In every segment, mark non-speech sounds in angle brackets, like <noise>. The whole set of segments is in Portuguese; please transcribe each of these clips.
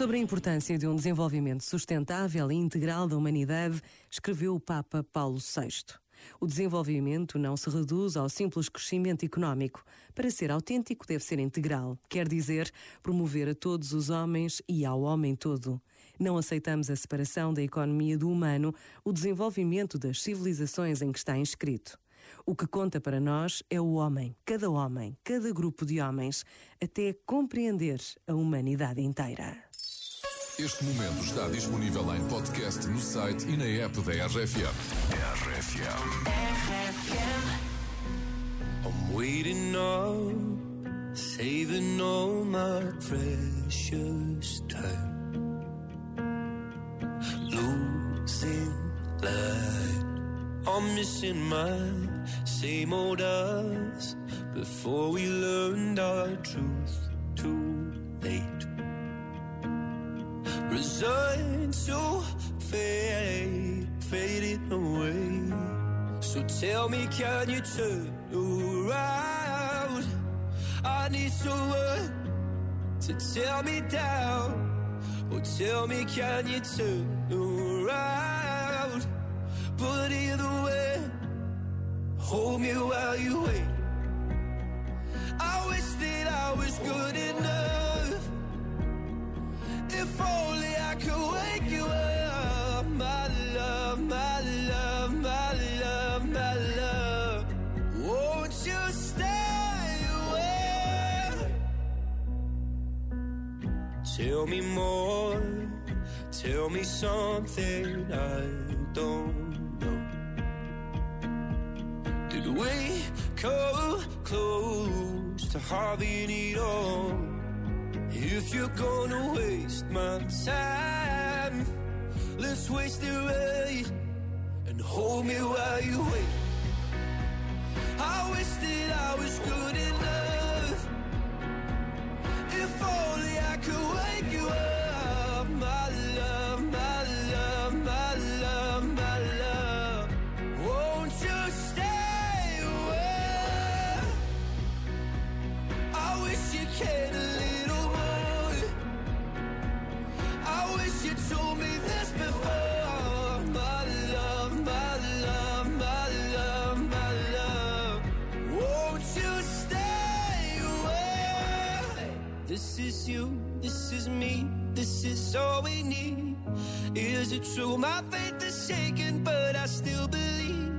Sobre a importância de um desenvolvimento sustentável e integral da humanidade, escreveu o Papa Paulo VI. O desenvolvimento não se reduz ao simples crescimento económico. Para ser autêntico, deve ser integral, quer dizer, promover a todos os homens e ao homem todo. Não aceitamos a separação da economia do humano, o desenvolvimento das civilizações em que está inscrito. O que conta para nós é o homem, cada homem, cada grupo de homens, até compreender a humanidade inteira. Este momento está disponível em podcast no site e na app da RFM. RFM. I'm waiting up, saving all my precious time. Losing light, I'm missing my same old us. Before we learned our truth, too late. Resigned to fade, fading away. So tell me, can you turn around? I need someone to tear me down. Or tell me, can you turn around? But either way, hold me while you wait. Tell me more, tell me something I don't know. Did we come close to having it all? If you're gonna waste my time, let's waste it right and hold me while you wait. I wish you told me this before. My love, my love, my love, my love. Won't you stay away? This is you, this is me, this is all we need. Is it true? My faith is shaken, but I still believe.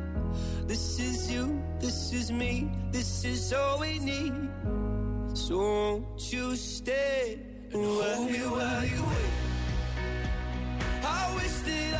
This is you, this is me, this is all we need. So won't you stay and hold me while you wait? I wish that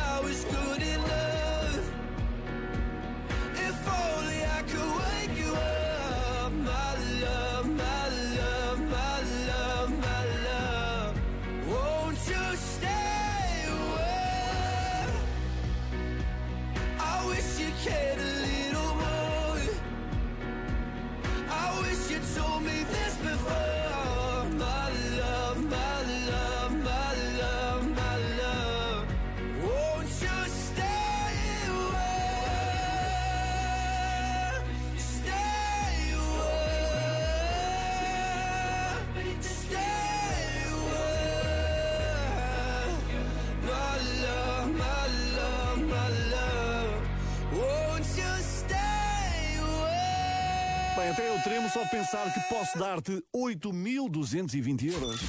Bem, até eu tremo só pensar que posso dar-te 8.220 euros.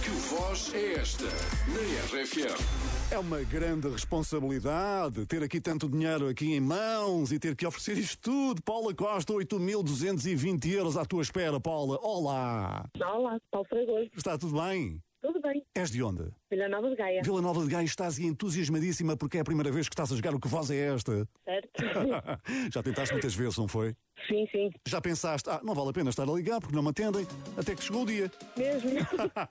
Que voz é esta na RFM? É uma grande responsabilidade ter aqui tanto dinheiro aqui em mãos e ter que oferecer isto tudo. Paula Costa, 8.220 euros à tua espera, Paula. Olá! Olá, Paulo Fragoso. Está tudo bem? Tudo bem? És de onde? Vila Nova de Gaia. Vila Nova de Gaia, estás entusiasmadíssima porque é a primeira vez que estás a jogar o Que Voz é Esta? Certo? <laughs> Já tentaste muitas vezes, não foi? sim, sim. Já pensaste, ah, não vale a pena estar a ligar porque não me atendem, até que chegou o dia. Mesmo.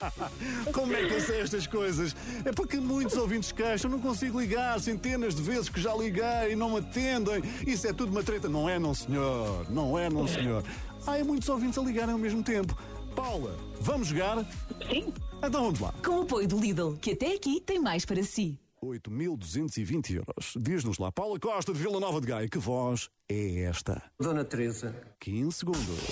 <laughs> Como é que eu sei estas coisas? É porque muitos ouvintes queixam, não consigo ligar, centenas de vezes que já liguei e não me atendem. Isso é tudo uma treta. Não é, não senhor. Não é, não senhor. Há muitos ouvintes a ligarem ao mesmo tempo. Paula, vamos jogar? Sim. Então vamos lá. Com o apoio do Lidl, que até aqui tem mais para si. 8.220 euros. Diz-nos lá, Paula Costa de Vila Nova de Gaia, que voz é esta? Dona Teresa. 15 segundos.